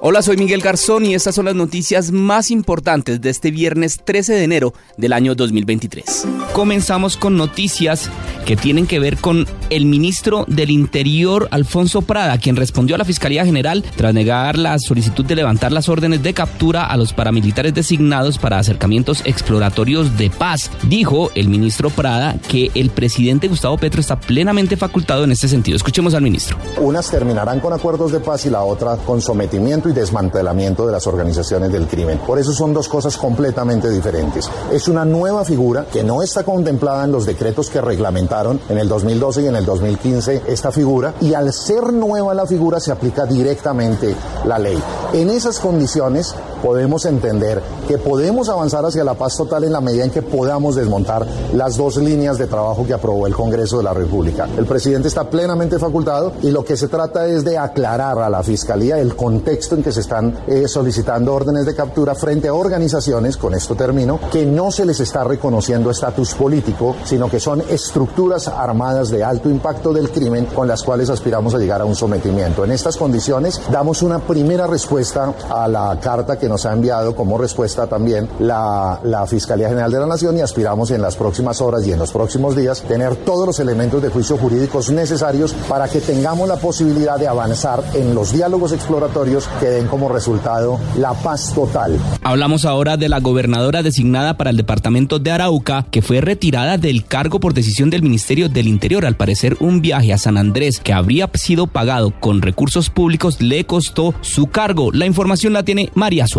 Hola, soy Miguel Garzón y estas son las noticias más importantes de este viernes 13 de enero del año 2023. Comenzamos con noticias que tienen que ver con el ministro del Interior, Alfonso Prada, quien respondió a la Fiscalía General tras negar la solicitud de levantar las órdenes de captura a los paramilitares designados para acercamientos exploratorios de paz. Dijo el ministro Prada que el presidente Gustavo Petro está plenamente facultado en este sentido. Escuchemos al ministro. Unas terminarán con acuerdos de paz y la otra con sometimiento y desmantelamiento de las organizaciones del crimen. Por eso son dos cosas completamente diferentes. Es una nueva figura que no está contemplada en los decretos que reglamentaron en el 2012 y en el 2015 esta figura y al ser nueva la figura se aplica directamente la ley. En esas condiciones podemos entender que podemos avanzar hacia la paz total en la medida en que podamos desmontar las dos líneas de trabajo que aprobó el Congreso de la República. El presidente está plenamente facultado y lo que se trata es de aclarar a la Fiscalía el contexto que se están eh, solicitando órdenes de captura frente a organizaciones, con esto termino, que no se les está reconociendo estatus político, sino que son estructuras armadas de alto impacto del crimen con las cuales aspiramos a llegar a un sometimiento. En estas condiciones damos una primera respuesta a la carta que nos ha enviado como respuesta también la, la Fiscalía General de la Nación y aspiramos en las próximas horas y en los próximos días tener todos los elementos de juicio jurídicos necesarios para que tengamos la posibilidad de avanzar en los diálogos exploratorios que den como resultado la paz total. Hablamos ahora de la gobernadora designada para el departamento de Arauca, que fue retirada del cargo por decisión del Ministerio del Interior. Al parecer, un viaje a San Andrés que habría sido pagado con recursos públicos le costó su cargo. La información la tiene María Suárez.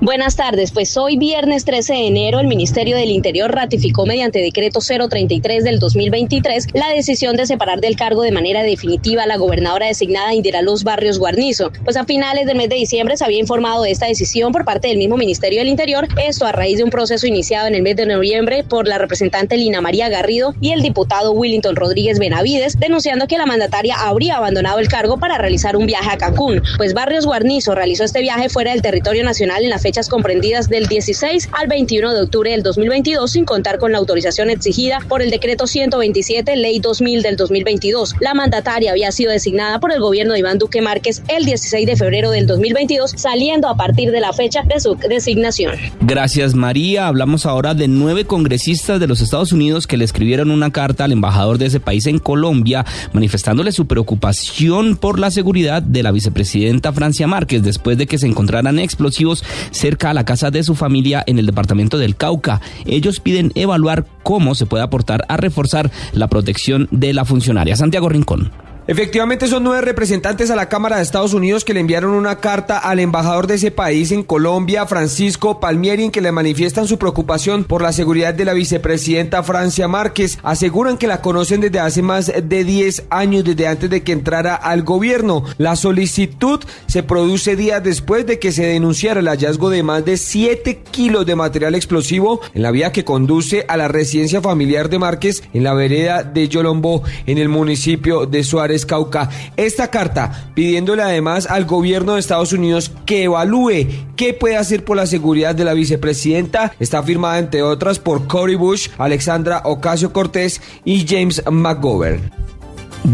Buenas tardes, pues hoy viernes 13 de enero el Ministerio del Interior ratificó mediante decreto 033 del 2023 la decisión de separar del cargo de manera definitiva a la gobernadora designada Indira Luz Barrios Guarnizo. Pues a finales del mes de diciembre se había informado de esta decisión por parte del mismo Ministerio del Interior, esto a raíz de un proceso iniciado en el mes de noviembre por la representante Lina María Garrido y el diputado Willington Rodríguez Benavides, denunciando que la mandataria habría abandonado el cargo para realizar un viaje a Cancún, pues Barrios Guarnizo realizó este viaje fuera del territorio nacional en las fechas comprendidas del 16 al 21 de octubre del 2022 sin contar con la autorización exigida por el decreto 127, ley 2000 del 2022. La mandataria había sido designada por el gobierno de Iván Duque Márquez el 16 de febrero del 2022, saliendo a partir de la fecha de su designación. Gracias María. Hablamos ahora de nueve congresistas de los Estados Unidos que le escribieron una carta al embajador de ese país en Colombia manifestándole su preocupación por la seguridad de la vicepresidenta Francia Márquez después de que se encontraran explosivos cerca a la casa de su familia en el departamento del Cauca. Ellos piden evaluar cómo se puede aportar a reforzar la protección de la funcionaria. Santiago Rincón. Efectivamente son nueve representantes a la Cámara de Estados Unidos que le enviaron una carta al embajador de ese país en Colombia, Francisco Palmieri, en que le manifiestan su preocupación por la seguridad de la vicepresidenta Francia Márquez. Aseguran que la conocen desde hace más de 10 años, desde antes de que entrara al gobierno. La solicitud se produce días después de que se denunciara el hallazgo de más de 7 kilos de material explosivo en la vía que conduce a la residencia familiar de Márquez en la vereda de Yolombo, en el municipio de Suárez. Cauca. Esta carta pidiéndole además al gobierno de Estados Unidos que evalúe qué puede hacer por la seguridad de la vicepresidenta está firmada entre otras por Cory Bush, Alexandra Ocasio Cortés y James McGovern.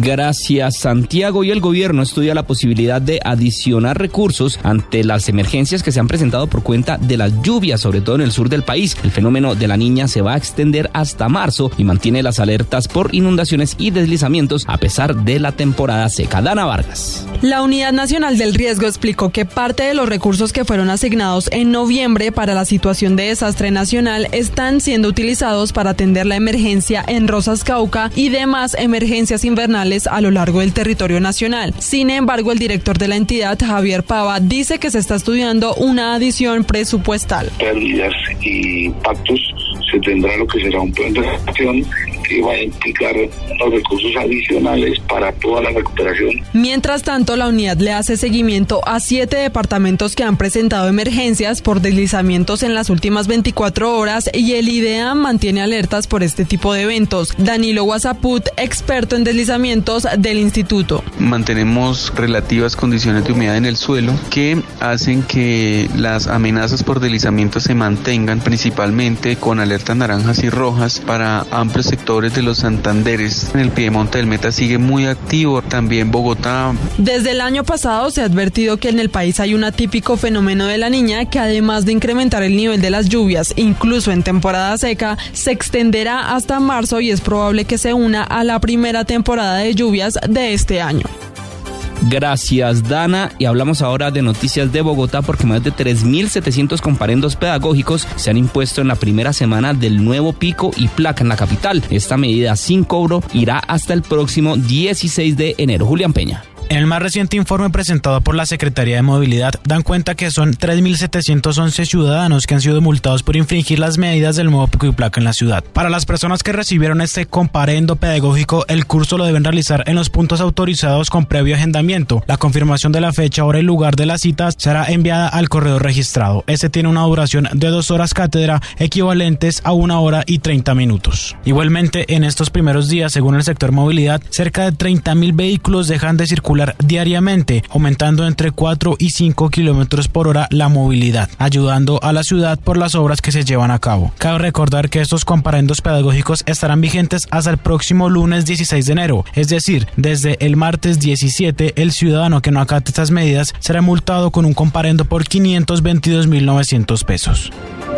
Gracias, Santiago. Y el gobierno estudia la posibilidad de adicionar recursos ante las emergencias que se han presentado por cuenta de las lluvias, sobre todo en el sur del país. El fenómeno de la niña se va a extender hasta marzo y mantiene las alertas por inundaciones y deslizamientos a pesar de la temporada seca. Dana Vargas. La Unidad Nacional del Riesgo explicó que parte de los recursos que fueron asignados en noviembre para la situación de desastre nacional están siendo utilizados para atender la emergencia en Rosas Cauca y demás emergencias invernales a lo largo del territorio nacional. Sin embargo, el director de la entidad, Javier Pava, dice que se está estudiando una adición presupuestal. Y se tendrá lo que será un plan de que va a implicar los recursos adicionales para toda la recuperación. Mientras tanto, la unidad le hace seguimiento a siete departamentos que han presentado emergencias por deslizamientos en las últimas 24 horas y el IDEA mantiene alertas por este tipo de eventos. Danilo Guasaput, experto en deslizamientos del instituto. Mantenemos relativas condiciones de humedad en el suelo que hacen que las amenazas por deslizamiento se mantengan principalmente con alertas naranjas y rojas para amplios sectores de los Santanderes. En el Piedemonte del Meta sigue muy activo, también Bogotá. Desde el año pasado se ha advertido que en el país hay un atípico fenómeno de la niña que además de incrementar el nivel de las lluvias, incluso en temporada seca, se extenderá hasta marzo y es probable que se una a la primera temporada de lluvias de este año. Gracias, Dana. Y hablamos ahora de noticias de Bogotá porque más de 3.700 comparendos pedagógicos se han impuesto en la primera semana del nuevo pico y placa en la capital. Esta medida sin cobro irá hasta el próximo 16 de enero. Julián Peña. En el más reciente informe presentado por la Secretaría de Movilidad dan cuenta que son 3.711 ciudadanos que han sido multados por infringir las medidas del nuevo pico y placa en la ciudad. Para las personas que recibieron este comparendo pedagógico, el curso lo deben realizar en los puntos autorizados con previo agendamiento. La confirmación de la fecha, hora y lugar de las citas será enviada al correo registrado. Este tiene una duración de dos horas cátedra equivalentes a una hora y 30 minutos. Igualmente, en estos primeros días, según el sector movilidad, cerca de 30.000 vehículos dejan de circular diariamente, aumentando entre 4 y 5 kilómetros por hora la movilidad, ayudando a la ciudad por las obras que se llevan a cabo. Cabe recordar que estos comparendos pedagógicos estarán vigentes hasta el próximo lunes 16 de enero, es decir, desde el martes 17, el ciudadano que no acate estas medidas será multado con un comparendo por 522.900 pesos.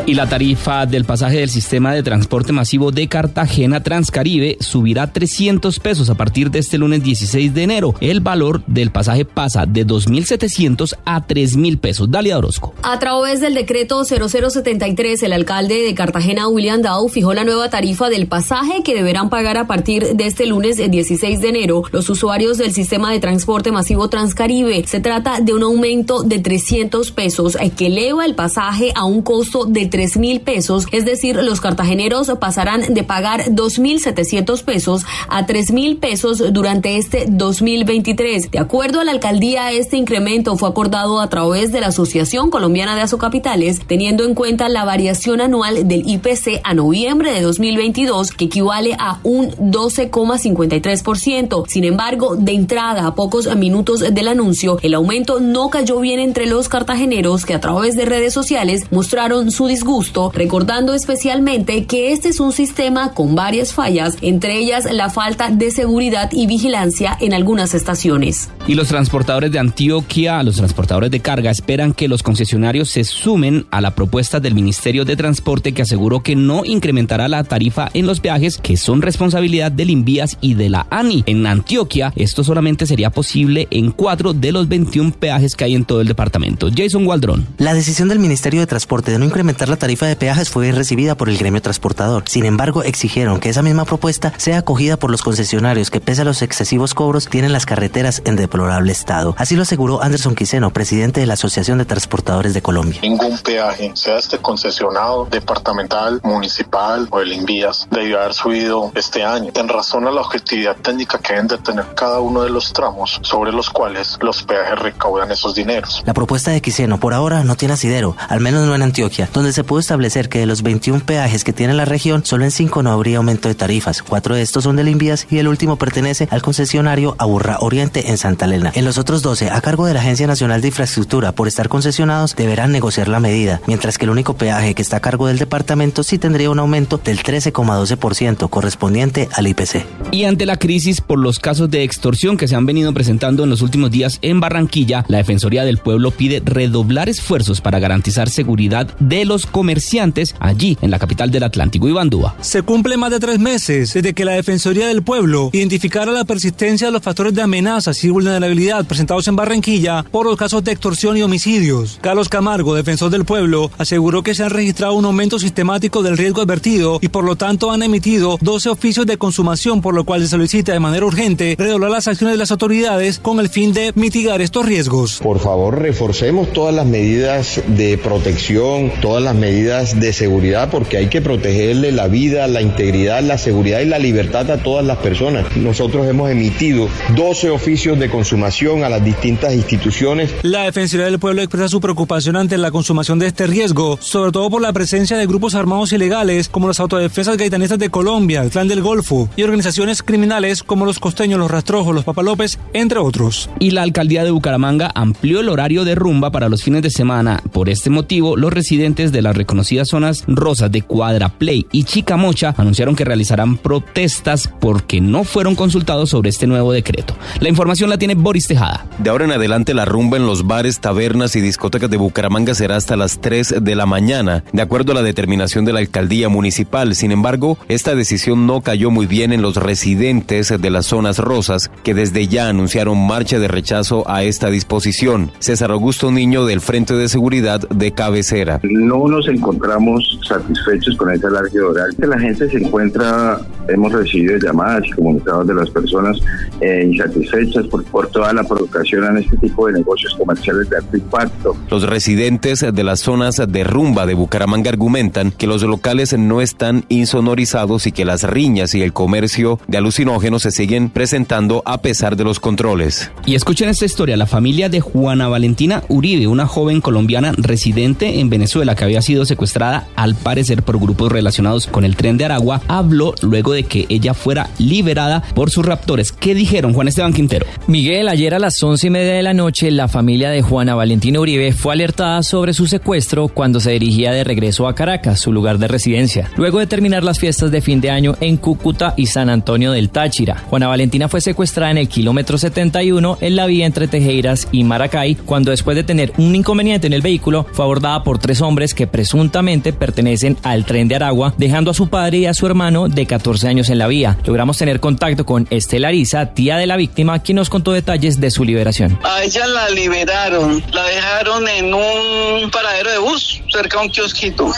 Y la tarifa del pasaje del sistema de transporte masivo de Cartagena Transcaribe subirá 300 pesos a partir de este lunes 16 de enero. El valor del pasaje pasa de 2.700 a 3.000 pesos. Dalia Orozco. A través del decreto 0073, el alcalde de Cartagena, William Dow, fijó la nueva tarifa del pasaje que deberán pagar a partir de este lunes 16 de enero los usuarios del sistema de transporte masivo Transcaribe. Se trata de un aumento de 300 pesos eh, que eleva el pasaje a un costo de 3 mil pesos, es decir, los cartageneros pasarán de pagar 2.700 pesos a 3 mil pesos durante este 2023. De acuerdo a la alcaldía, este incremento fue acordado a través de la Asociación Colombiana de Azocapitales, teniendo en cuenta la variación anual del IPC a noviembre de 2022, que equivale a un 12,53%. Sin embargo, de entrada a pocos minutos del anuncio, el aumento no cayó bien entre los cartageneros que a través de redes sociales mostraron su disgusto, recordando especialmente que este es un sistema con varias fallas, entre ellas la falta de seguridad y vigilancia en algunas estaciones. Y los transportadores de Antioquia, los transportadores de carga, esperan que los concesionarios se sumen a la propuesta del Ministerio de Transporte que aseguró que no incrementará la tarifa en los peajes que son responsabilidad del Invías y de la ANI. En Antioquia, esto solamente sería posible en cuatro de los 21 peajes que hay en todo el departamento. Jason Waldron. La decisión del Ministerio de Transporte de no incrementar la tarifa de peajes fue recibida por el gremio transportador. Sin embargo, exigieron que esa misma propuesta sea acogida por los concesionarios que pese a los excesivos cobros tienen las carreteras en deplorable estado. Así lo aseguró Anderson Quiseno, presidente de la Asociación de Transportadores de Colombia. Ningún peaje, sea este concesionado, departamental, municipal o el Invías, debió haber subido este año. En razón a la objetividad técnica que deben de tener cada uno de los tramos sobre los cuales los peajes recaudan esos dineros. La propuesta de Quiseno por ahora no tiene asidero, al menos no en Antioquia, donde se pudo establecer que de los 21 peajes que tiene la región, solo en 5 no habría aumento de tarifas. Cuatro de estos son del Invías y el último pertenece al concesionario Aburra Oriente en Santa Elena. En los otros 12, a cargo de la Agencia Nacional de Infraestructura, por estar concesionados, deberán negociar la medida, mientras que el único peaje que está a cargo del departamento sí tendría un aumento del 13,12% correspondiente al IPC. Y ante la crisis por los casos de extorsión que se han venido presentando en los últimos días en Barranquilla, la Defensoría del Pueblo pide redoblar esfuerzos para garantizar seguridad de los comerciantes allí en la capital del Atlántico, Ibandúa. Se cumple más de tres meses desde que la Defensoría del Pueblo identificara la persistencia de los factores de amenazas y vulnerabilidad presentados en Barranquilla por los casos de extorsión y homicidios. Carlos Camargo, defensor del pueblo, aseguró que se han registrado un aumento sistemático del riesgo advertido y por lo tanto han emitido 12 oficios de consumación, por lo cual se solicita de manera urgente redoblar las acciones de las autoridades con el fin de mitigar estos riesgos. Por favor, reforcemos todas las medidas de protección, todas las medidas de seguridad, porque hay que protegerle la vida, la integridad, la seguridad y la libertad a todas las personas. Nosotros hemos emitido 12 oficios de consumación a las distintas instituciones. La Defensoría del Pueblo expresa su preocupación ante la consumación de este riesgo, sobre todo por la presencia de grupos armados ilegales como las autodefensas gaitanistas de Colombia, el Clan del Golfo y organizaciones criminales como los costeños, los rastrojos, los papalópez, entre otros. Y la alcaldía de Bucaramanga amplió el horario de rumba para los fines de semana. Por este motivo, los residentes de las reconocidas zonas rosas de Cuadra Play y Chicamocha anunciaron que realizarán protestas porque no fueron consultados sobre este nuevo decreto. La información la tiene Boris Tejada. De ahora en adelante la rumba en los bares, tabernas y discotecas de Bucaramanga será hasta las 3 de la mañana, de acuerdo a la determinación de la alcaldía municipal. Sin embargo, esta decisión no cayó muy bien en los residentes de las zonas rosas, que desde ya anunciaron marcha de rechazo a esta disposición. César Augusto Niño del Frente de Seguridad de Cabecera. No nos encontramos satisfechos con esta alargue oral. La gente se encuentra, hemos recibido llamadas y comunicados de las personas eh, insatisfechas por, por toda la provocación en este tipo de negocios comerciales de alto impacto. Los residentes de las zonas de rumba de Bucaramanga argumentan que los locales no están insonorizados y que las riñas y el comercio de alucinógenos se siguen presentando a pesar de los controles. Y escuchen esta historia, la familia de Juana Valentina Uribe, una joven colombiana residente en Venezuela que había sido secuestrada al parecer por grupos relacionados con el tren de Aragua, habló luego de que ella fuera liberada por sus raptores. ¿Qué dijeron, Juan Esteban Quintero? Miguel, ayer a las once y media de la noche, la familia de Juana Valentina Uribe fue alertada sobre su secuestro cuando se dirigía de regreso a Caracas, su lugar de residencia, luego de terminar las fiestas de fin de año en Cúcuta y San Antonio del Táchira. Juana Valentina fue secuestrada en el kilómetro 71 en la vía entre Tejeiras y Maracay, cuando después de tener un inconveniente en el vehículo, fue abordada por tres hombres que presuntamente pertenecen al tren de Aragua, dejando a su padre y a su hermano de 14 años en la vía. Logramos tener contacto con Estela Arisa, tía de la víctima, quien nos contó detalles de su liberación. A ella la liberaron, la dejaron en un paradero de bus cerca de un kiosquito.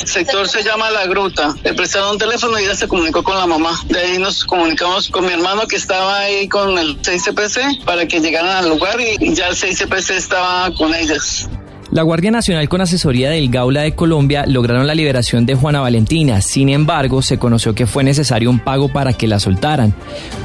El sector se llama La Gruta. Le prestaron un teléfono y ella se comunicó con la mamá. De ahí nos comunicamos con mi hermano que estaba ahí con el 6CPC para que llegaran al lugar y ya el 6CPC estaba con ellas. La Guardia Nacional con asesoría del Gaula de Colombia lograron la liberación de Juana Valentina. Sin embargo, se conoció que fue necesario un pago para que la soltaran.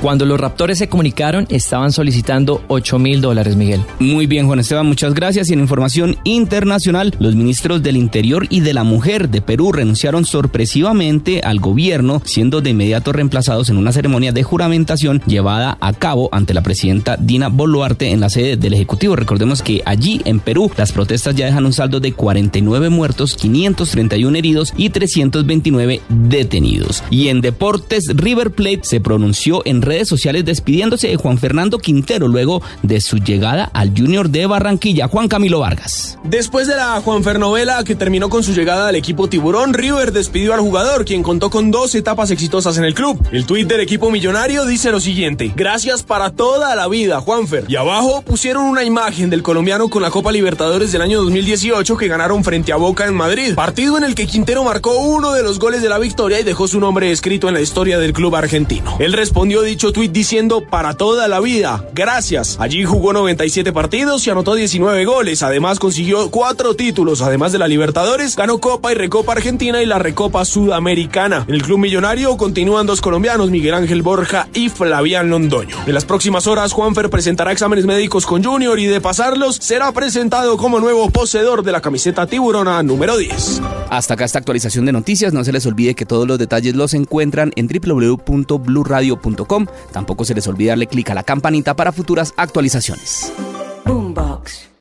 Cuando los raptores se comunicaron, estaban solicitando 8 mil dólares, Miguel. Muy bien, Juan Esteban, muchas gracias. Y en información internacional, los ministros del Interior y de la Mujer de Perú renunciaron sorpresivamente al gobierno, siendo de inmediato reemplazados en una ceremonia de juramentación llevada a cabo ante la presidenta Dina Boluarte en la sede del Ejecutivo. Recordemos que allí en Perú las protestas ya dejan un saldo de 49 muertos, 531 heridos y 329 detenidos. Y en deportes, River Plate se pronunció en redes sociales despidiéndose de Juan Fernando Quintero luego de su llegada al Junior de Barranquilla. Juan Camilo Vargas. Después de la Juan Fernovela que terminó con su llegada al equipo Tiburón, River despidió al jugador, quien contó con dos etapas exitosas en el club. El tuit del equipo millonario dice lo siguiente: Gracias para toda la vida, Juanfer. Y abajo pusieron una imagen del colombiano con la Copa Libertadores del año 2018 que ganaron frente a Boca en Madrid, partido en el que Quintero marcó uno de los goles de la victoria y dejó su nombre escrito en la historia del club argentino. Él respondió dicho tuit diciendo para toda la vida, gracias. Allí jugó 97 partidos y anotó 19 goles, además consiguió cuatro títulos, además de la Libertadores, ganó Copa y Recopa Argentina y la Recopa Sudamericana. En el club millonario continúan dos colombianos, Miguel Ángel Borja y Flavián Londoño. En las próximas horas, Juanfer presentará exámenes médicos con Junior y de pasarlos, será presentado como nuevo poseedor de la camiseta tiburona número 10. Hasta acá esta actualización de noticias. No se les olvide que todos los detalles los encuentran en www.bluradio.com. Tampoco se les olvide darle clic a la campanita para futuras actualizaciones. Boombox.